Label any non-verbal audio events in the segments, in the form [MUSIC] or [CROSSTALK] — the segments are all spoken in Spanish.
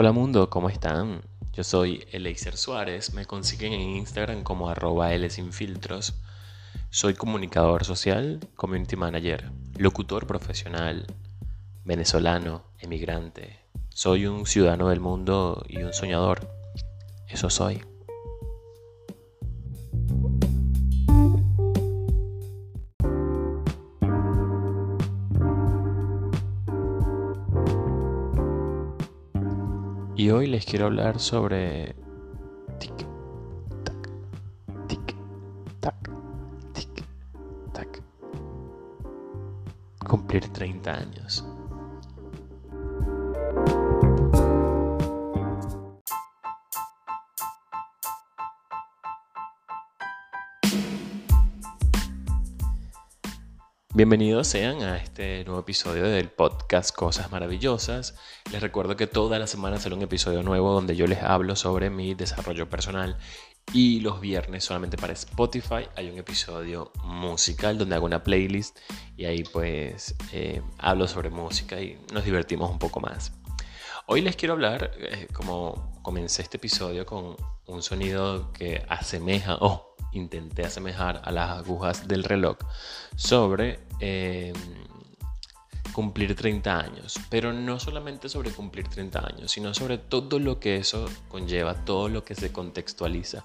Hola mundo, ¿cómo están? Yo soy Eleiser Suárez, me consiguen en Instagram como arroba L sin filtros. Soy comunicador social, community manager, locutor profesional, venezolano, emigrante. Soy un ciudadano del mundo y un soñador. Eso soy. Y hoy les quiero hablar sobre tic tac tic tac tic tac cumplir 30 años. Bienvenidos sean a este nuevo episodio del podcast Cosas Maravillosas. Les recuerdo que toda la semana sale un episodio nuevo donde yo les hablo sobre mi desarrollo personal y los viernes solamente para Spotify hay un episodio musical donde hago una playlist y ahí pues eh, hablo sobre música y nos divertimos un poco más. Hoy les quiero hablar, eh, como comencé este episodio con un sonido que asemeja o intenté asemejar a las agujas del reloj sobre eh, cumplir 30 años, pero no solamente sobre cumplir 30 años, sino sobre todo lo que eso conlleva, todo lo que se contextualiza,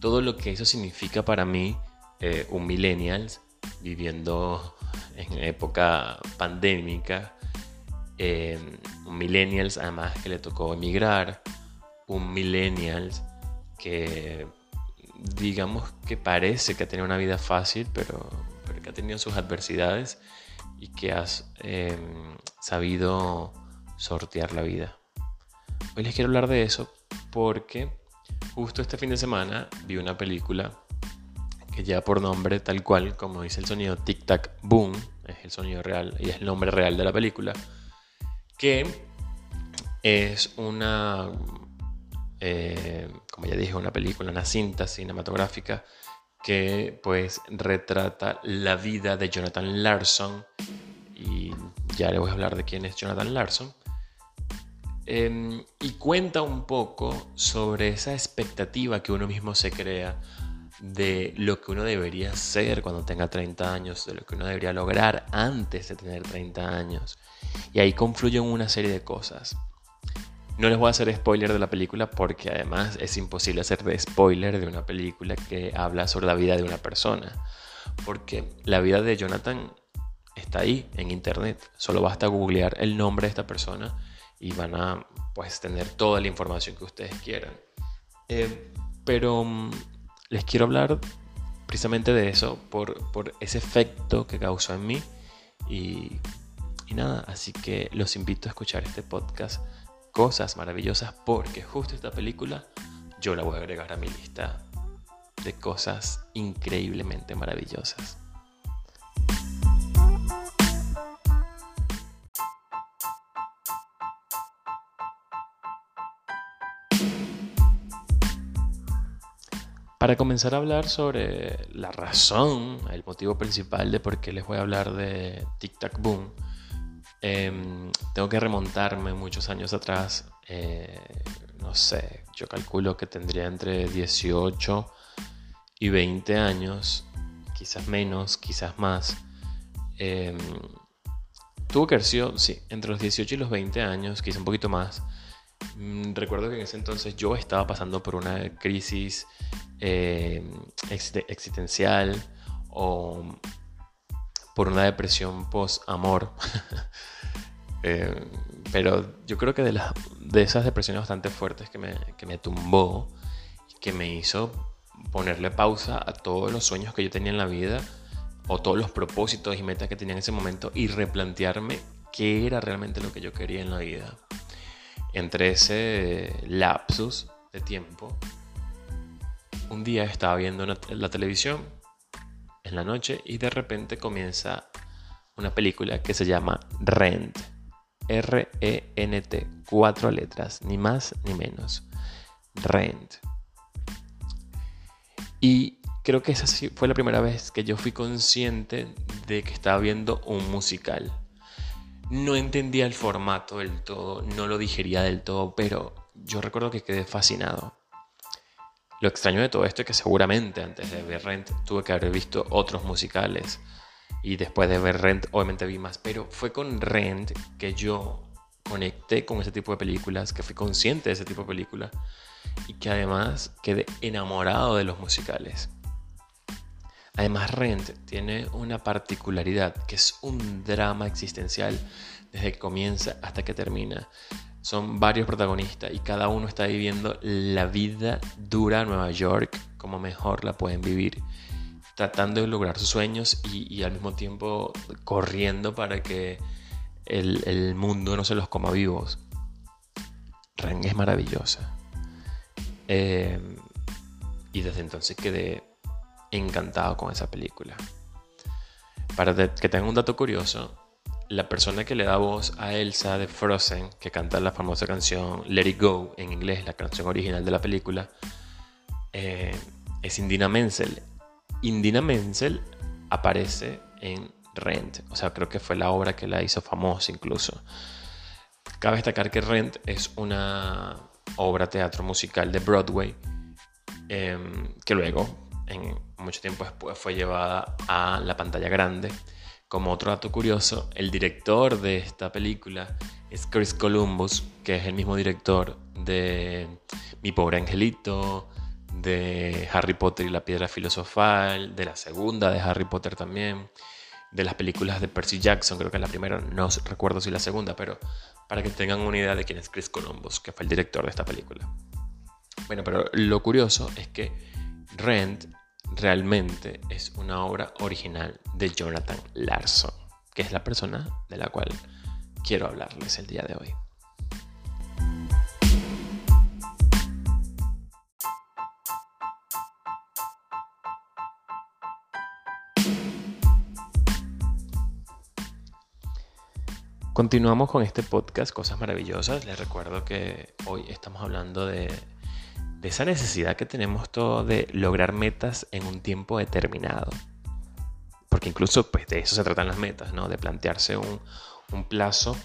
todo lo que eso significa para mí, eh, un millennials viviendo en época pandémica, eh, un millennials además que le tocó emigrar, un millennials que digamos que parece que ha tenido una vida fácil, pero, que ha tenido sus adversidades y que has em, sabido sortear la vida. Hoy les quiero hablar de eso porque justo este fin de semana vi una película que lleva por nombre tal cual, como dice el sonido Tic Tac Boom, es el sonido real y es el nombre real de la película, que es una eh, como ya dije, una película, una cinta cinematográfica que pues retrata la vida de Jonathan Larson y ya le voy a hablar de quién es Jonathan Larson em, y cuenta un poco sobre esa expectativa que uno mismo se crea de lo que uno debería ser cuando tenga 30 años, de lo que uno debería lograr antes de tener 30 años. Y ahí confluyen una serie de cosas. No les voy a hacer spoiler de la película porque además es imposible hacer spoiler de una película que habla sobre la vida de una persona. Porque la vida de Jonathan está ahí en internet. Solo basta googlear el nombre de esta persona y van a pues tener toda la información que ustedes quieran. Eh, pero mm, les quiero hablar precisamente de eso por, ese efecto que causó en mí. Y, y nada, así que los invito a escuchar este podcast cosas maravillosas porque justo esta película yo la voy a agregar a mi lista de cosas increíblemente maravillosas. Para comenzar a hablar sobre la razón, el motivo principal de por qué les voy a hablar de Tic Tac Boom, Em, tengo que remontarme muchos años atrás. Eh, no sé, yo calculo que tendría entre 18 y 20 años, quizás menos, quizás más. Eh, tuvo que sí, entre los 18 y los 20 años, quizás un poquito más. Mm, recuerdo que en ese entonces yo estaba pasando por una crisis em, existencial o por una depresión post-amor. [LAUGHS] Eh, pero yo creo que de, de esas depresiones bastante fuertes que me, que me tumbó que me hizo ponerle pausa a todos los sueños que yo tenía en la vida o todos los propósitos y metas que tenía en ese momento y replantearme qué era realmente lo que yo quería en la vida. Entre ese lapsus de tiempo, un día estaba viendo la televisión en la noche y de repente comienza una película que se llama Rent. R-E-N-T, cuatro letras, ni más ni menos. Rent. Y creo que esa fue la primera vez que yo fui consciente de que estaba viendo un musical. No entendía el formato del todo, no lo digería del todo, pero yo recuerdo que quedé fascinado. Lo extraño de todo esto es que seguramente antes de ver Rent tuve que haber visto otros musicales y después de ver Rent obviamente vi más, pero fue con Rent que yo conecté con ese tipo de películas, que fui consciente de ese tipo de películas y que además quedé enamorado de los musicales. Además Rent tiene una particularidad que es un drama existencial desde que comienza hasta que termina. Son varios protagonistas y cada uno está viviendo la vida dura en Nueva York como mejor la pueden vivir, tratando de lograr sus sueños y, al mismo tiempo corriendo para que el, mundo no se los coma vivos. Ren es maravillosa. Eh, y desde entonces quedé encantado con esa película. Para que tengan un dato curioso, la persona que le da voz a Elsa de Frozen, que canta la famosa canción Let It Go en inglés, la canción original de la película, eh, es Indina Menzel. Indina Menzel aparece en Rent, o sea, creo que fue la obra que la hizo famosa incluso. Cabe destacar que Rent es una obra teatro musical de Broadway em, que luego, en mucho tiempo después, fue llevada a la pantalla grande como otro dato curioso, el director de esta película es Chris Columbus, que es el mismo director de Mi pobre angelito, de Harry Potter y la piedra filosofal, de la segunda de Harry Potter también, de las películas de Percy Jackson, creo que la primera, no recuerdo si la segunda, pero para que tengan una idea de quién es Chris Columbus, que fue el director de esta película. Bueno, pero lo curioso es que Rent realmente es una obra original de Jonathan Larson, que es la persona de la cual quiero hablarles el día de hoy. Continuamos con este podcast, Cosas Maravillosas. Les recuerdo que hoy estamos hablando de de esa necesidad que tenemos todos de lograr metas en un tiempo determinado. Porque incluso pues, de eso se tratan las metas, ¿no? De plantearse un, plazo,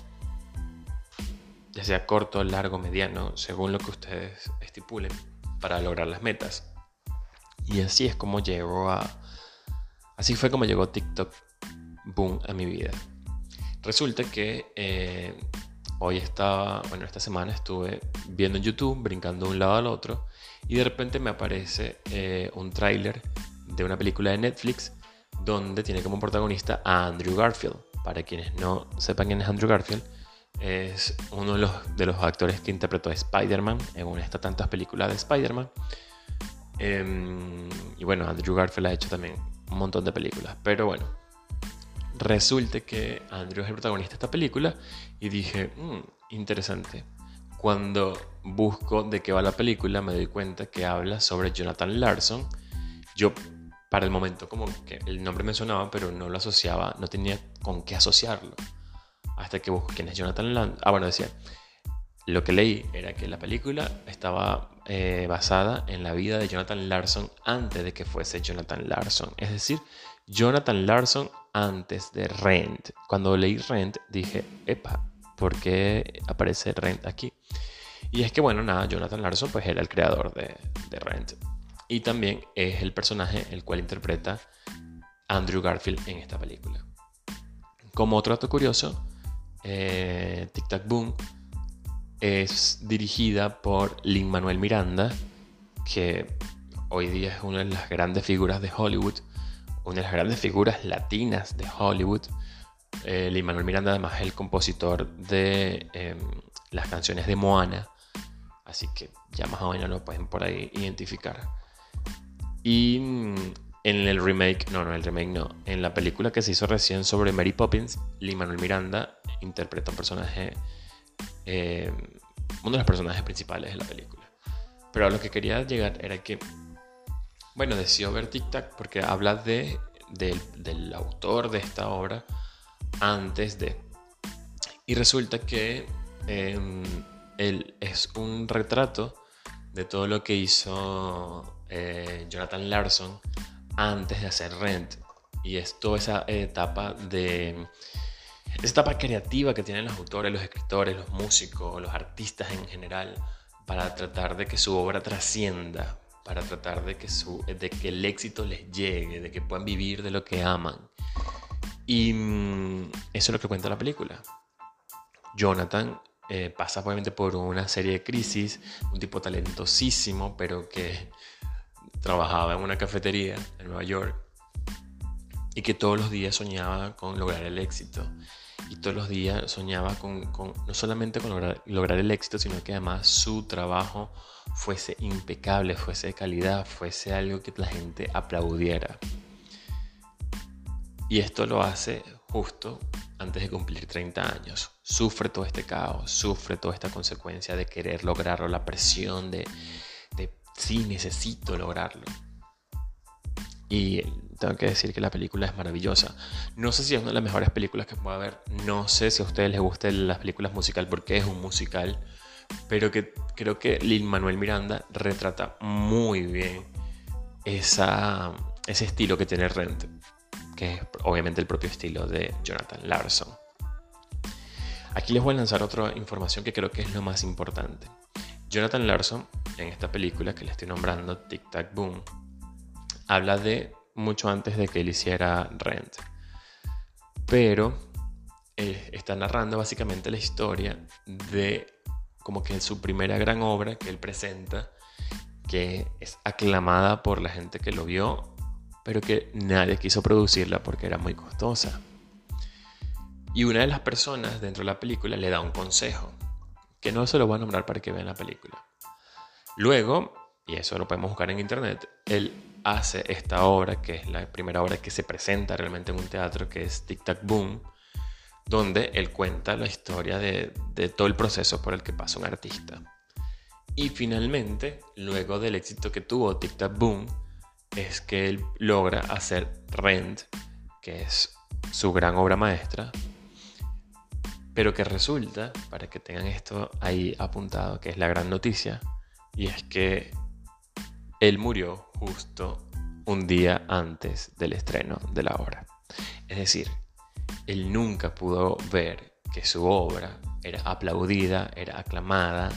ya sea corto, largo, mediano, según lo que ustedes estipulen, para lograr las metas. Y así es como llegó a... Así fue como llegó TikTok Boom a mi vida. Resulta que eh, hoy estaba, bueno, esta semana estuve viendo en YouTube, brincando de un lado al otro, y de repente me aparece eh, un tráiler de una película de Netflix donde tiene como protagonista a Andrew Garfield. Para quienes no sepan quién es Andrew Garfield, es uno de los, de los actores que interpretó a Spider-Man en una de estas tantas películas de Spider-Man. Em, y bueno, Andrew Garfield ha hecho también un montón de películas. Pero bueno, resulta que Andrew es el protagonista de esta película y dije, mm, interesante. Cuando busco de qué va la película me doy cuenta que habla sobre Jonathan Larson. Yo para el momento como que el nombre me sonaba pero no lo asociaba, no tenía con qué asociarlo. Hasta que busco quién es Jonathan Larson. Ah, bueno, decía, lo que leí era que la película estaba eh, basada en la vida de Jonathan Larson antes de que fuese Jonathan Larson. Es decir, Jonathan Larson antes de Rent. Cuando leí Rent dije, epa, ¿por qué aparece Rent aquí? Y es que, bueno, nada, Jonathan Larson pues era el creador de, Rent. Y también es el personaje el cual interpreta Andrew Garfield en esta película. Como otro dato curioso, eh, Tic Tac Boom es dirigida por Lin Manuel Miranda, que hoy día es una de las grandes figuras de Hollywood, una de las grandes figuras latinas de Hollywood. Eh, Manuel Miranda además es el compositor de em, las canciones de Moana, así que ya más o menos lo pueden por ahí identificar. Y mm, en el remake, no, no, el remake no, en la película que se hizo recién sobre Mary Poppins, Lin Manuel Miranda interpreta un personaje, em, uno de los personajes principales de la película. Pero a lo que quería llegar era que, bueno, decidió ver Tic Tac porque habla de, del autor de esta obra antes de. Y resulta que em, él es un retrato de todo lo que hizo eh, Jonathan Larson antes de hacer Rent. Y es toda esa etapa de esa etapa creativa que tienen los autores, los escritores, los músicos, los artistas en general, para tratar de que su obra trascienda, para tratar de que, su, de que el éxito les llegue, de que puedan vivir de lo que aman. Y mm, eso es lo que cuenta la película. Jonathan eh, pasa obviamente por una serie de crisis, un tipo talentosísimo, pero que trabajaba en una cafetería en Nueva York y que todos los días soñaba con lograr el éxito. Y todos los días soñaba con, no solamente con lograr, el éxito, sino que además su trabajo fuese impecable, fuese de calidad, fuese algo que la gente aplaudiera. Y esto lo hace justo antes de cumplir 30 años. Sufre todo este caos, sufre toda esta consecuencia de querer lograrlo, la presión de, de sí, necesito lograrlo. Y tengo que decir que la película es maravillosa. No sé si es una de las mejores películas que pueda haber. No sé si a ustedes les gustan las películas musical porque es un musical. Pero que creo que Lin Manuel Miranda retrata muy bien esa, ese estilo que tiene Rent que es obviamente el propio estilo de Jonathan Larson. Aquí les voy a lanzar otra información que creo que es lo más importante. Jonathan Larson, en esta película que le estoy nombrando, Tic Tac Boom, habla de mucho antes de que él hiciera Rent. Pero está narrando básicamente la historia de como que su primera gran obra que él presenta, que es aclamada por la gente que lo vio pero que nadie quiso producirla porque era muy costosa. Y una de las personas dentro de la película le da un consejo, que no se lo voy a nombrar para que vean la película. Luego, y eso lo podemos buscar en internet, él hace esta obra, que es la primera obra que se presenta realmente en un teatro, que es Tic Tac Boom, donde él cuenta la historia de, de todo el proceso por el que pasa un artista. Y finalmente, luego del éxito que tuvo Tic Tac Boom, es que él logra hacer Rent, que es su gran obra maestra, pero que resulta, para que tengan esto ahí apuntado, que es la gran noticia, y es que él murió justo un día antes del estreno de la obra. Es decir, él nunca pudo ver que su obra era aplaudida, era aclamada,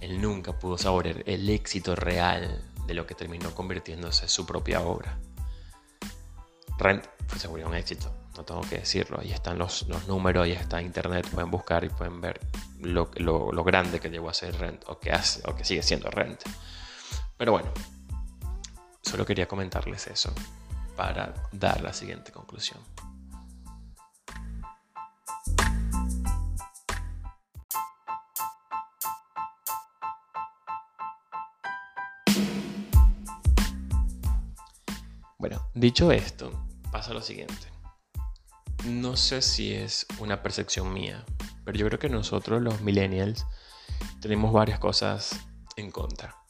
él nunca pudo saborear el éxito real de lo que terminó convirtiéndose en su propia obra. Rent fue seguro un éxito, no tengo que decirlo. Ahí están los, números, ahí está internet, pueden buscar y pueden ver lo, lo, grande que llegó a ser Rent o que, hace, o que sigue siendo Rent. Pero bueno, solo quería comentarles eso para dar la siguiente conclusión. Bueno, dicho esto, pasa lo siguiente. No sé si es una percepción mía, pero yo creo que nosotros los millennials tenemos varias cosas en contra.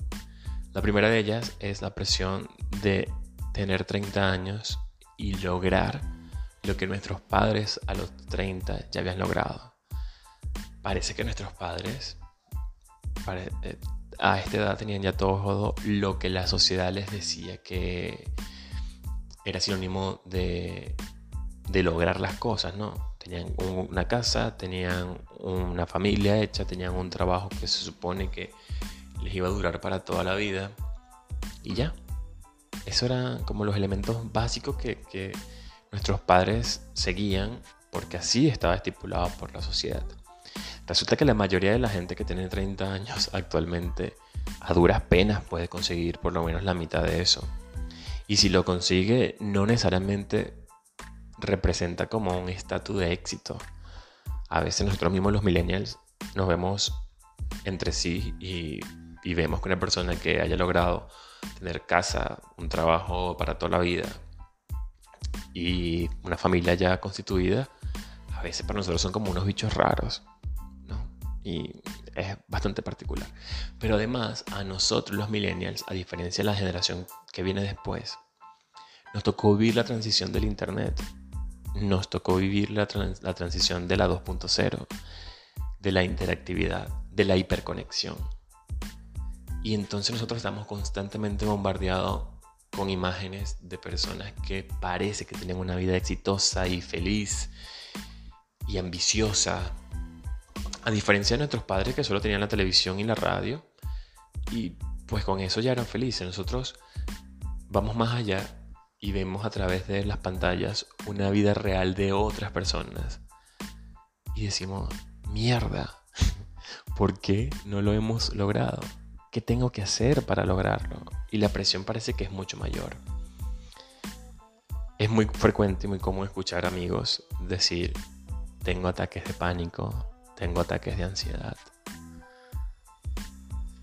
La primera de ellas es la presión de tener 30 años y lograr lo que nuestros padres a los 30 ya habían logrado. Parece que nuestros padres eh, a esta edad tenían ya todo lo que la sociedad les decía que era sinónimo de, lograr las cosas, ¿no? Tenían una casa, tenían una familia hecha, tenían un trabajo que se supone que les iba a durar para toda la vida y ya. Eso eran como los elementos básicos que, que nuestros padres seguían porque así estaba estipulado por la sociedad. Resulta que la mayoría de la gente que tiene 30 años actualmente a duras penas puede conseguir por lo menos la mitad de eso. Y si lo consigue, no necesariamente representa como un estatus de éxito. A veces nosotros mismos los millennials nos vemos entre sí y, vemos que una persona que haya logrado tener casa, un trabajo para toda la vida y una familia ya constituida, a veces para nosotros son como unos bichos raros. ¿no? Y es bastante particular. Pero además, a nosotros los millennials, a diferencia de la generación que viene después, nos tocó vivir la transición del Internet. Nos tocó vivir la, la transición de la 2.0, de la interactividad, de la hiperconexión. Y entonces nosotros estamos constantemente bombardeados con imágenes de personas que parece que tienen una vida exitosa y feliz. y ambiciosa. A diferencia de nuestros padres que solo tenían la televisión y la radio. Y pues con eso ya eran felices. Nosotros vamos más allá y vemos a través de las pantallas una vida real de otras personas. Y decimos, mierda, [LAUGHS] ¿por qué no lo hemos logrado? ¿Qué tengo que hacer para lograrlo? Y la presión parece que es mucho mayor. Es muy frecuente y muy común escuchar amigos decir, tengo ataques de pánico, tengo ataques de ansiedad.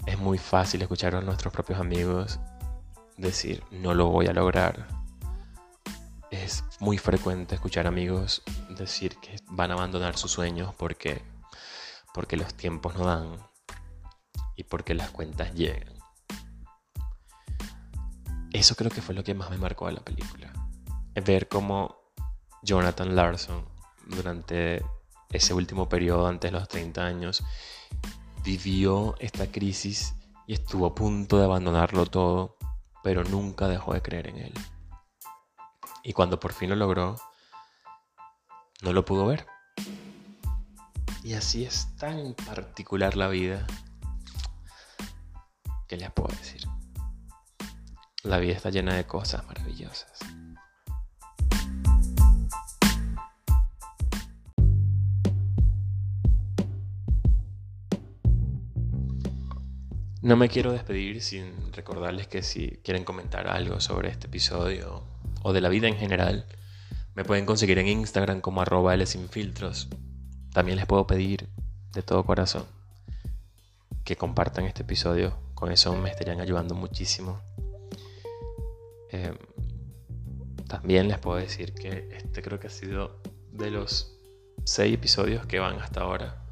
Es muy fácil escuchar a nuestros propios amigos decir, no lo voy a lograr. Es muy frecuente escuchar amigos decir que van a abandonar sus sueños porque, porque los tiempos no dan y porque las cuentas llegan. Eso creo que fue lo que más me marcó de la película. Ver cómo Jonathan Larson, durante ese último periodo antes de los 30 años, vivió esta crisis y estuvo a punto de abandonarlo todo, pero nunca dejó de creer en él. Y cuando por fin lo logró, no lo pudo ver. Y así es tan particular la vida ¿Qué les puedo decir? La vida está llena de cosas maravillosas. No me quiero despedir sin recordarles que si quieren comentar algo sobre este episodio o de la vida en general, me pueden conseguir en Instagram como arroba filtros. También les puedo pedir de todo corazón que compartan este episodio con eso me estarían ayudando muchísimo. Em, también les puedo decir que este creo que ha sido de los seis episodios que van hasta ahora,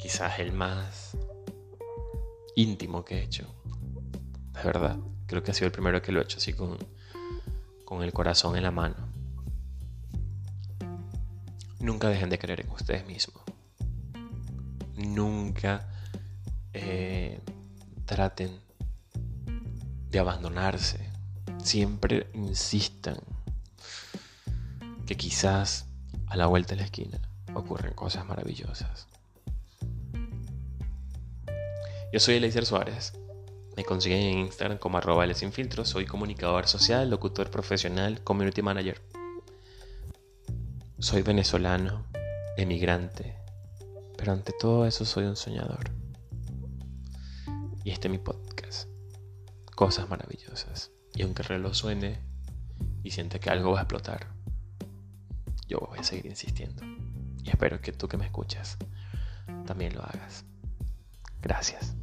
quizás el más íntimo que he hecho. De verdad, creo que ha sido el primero que lo he hecho así con, con el corazón en la mano. Nunca dejen de creer en ustedes mismos. Nunca eh, traten de abandonarse. Siempre insistan que quizás a la vuelta de la esquina ocurren cosas maravillosas. Yo soy Eleiser Suárez. Me consiguen en Instagram como arroba Soy comunicador social, locutor profesional, community manager. Soy venezolano, emigrante, pero ante todo eso soy un soñador. Y este es mi podcast. Cosas maravillosas. Y aunque el reloj suene y siente que algo va a explotar, yo voy a seguir insistiendo. Y espero que tú que me escuchas también lo hagas. Gracias.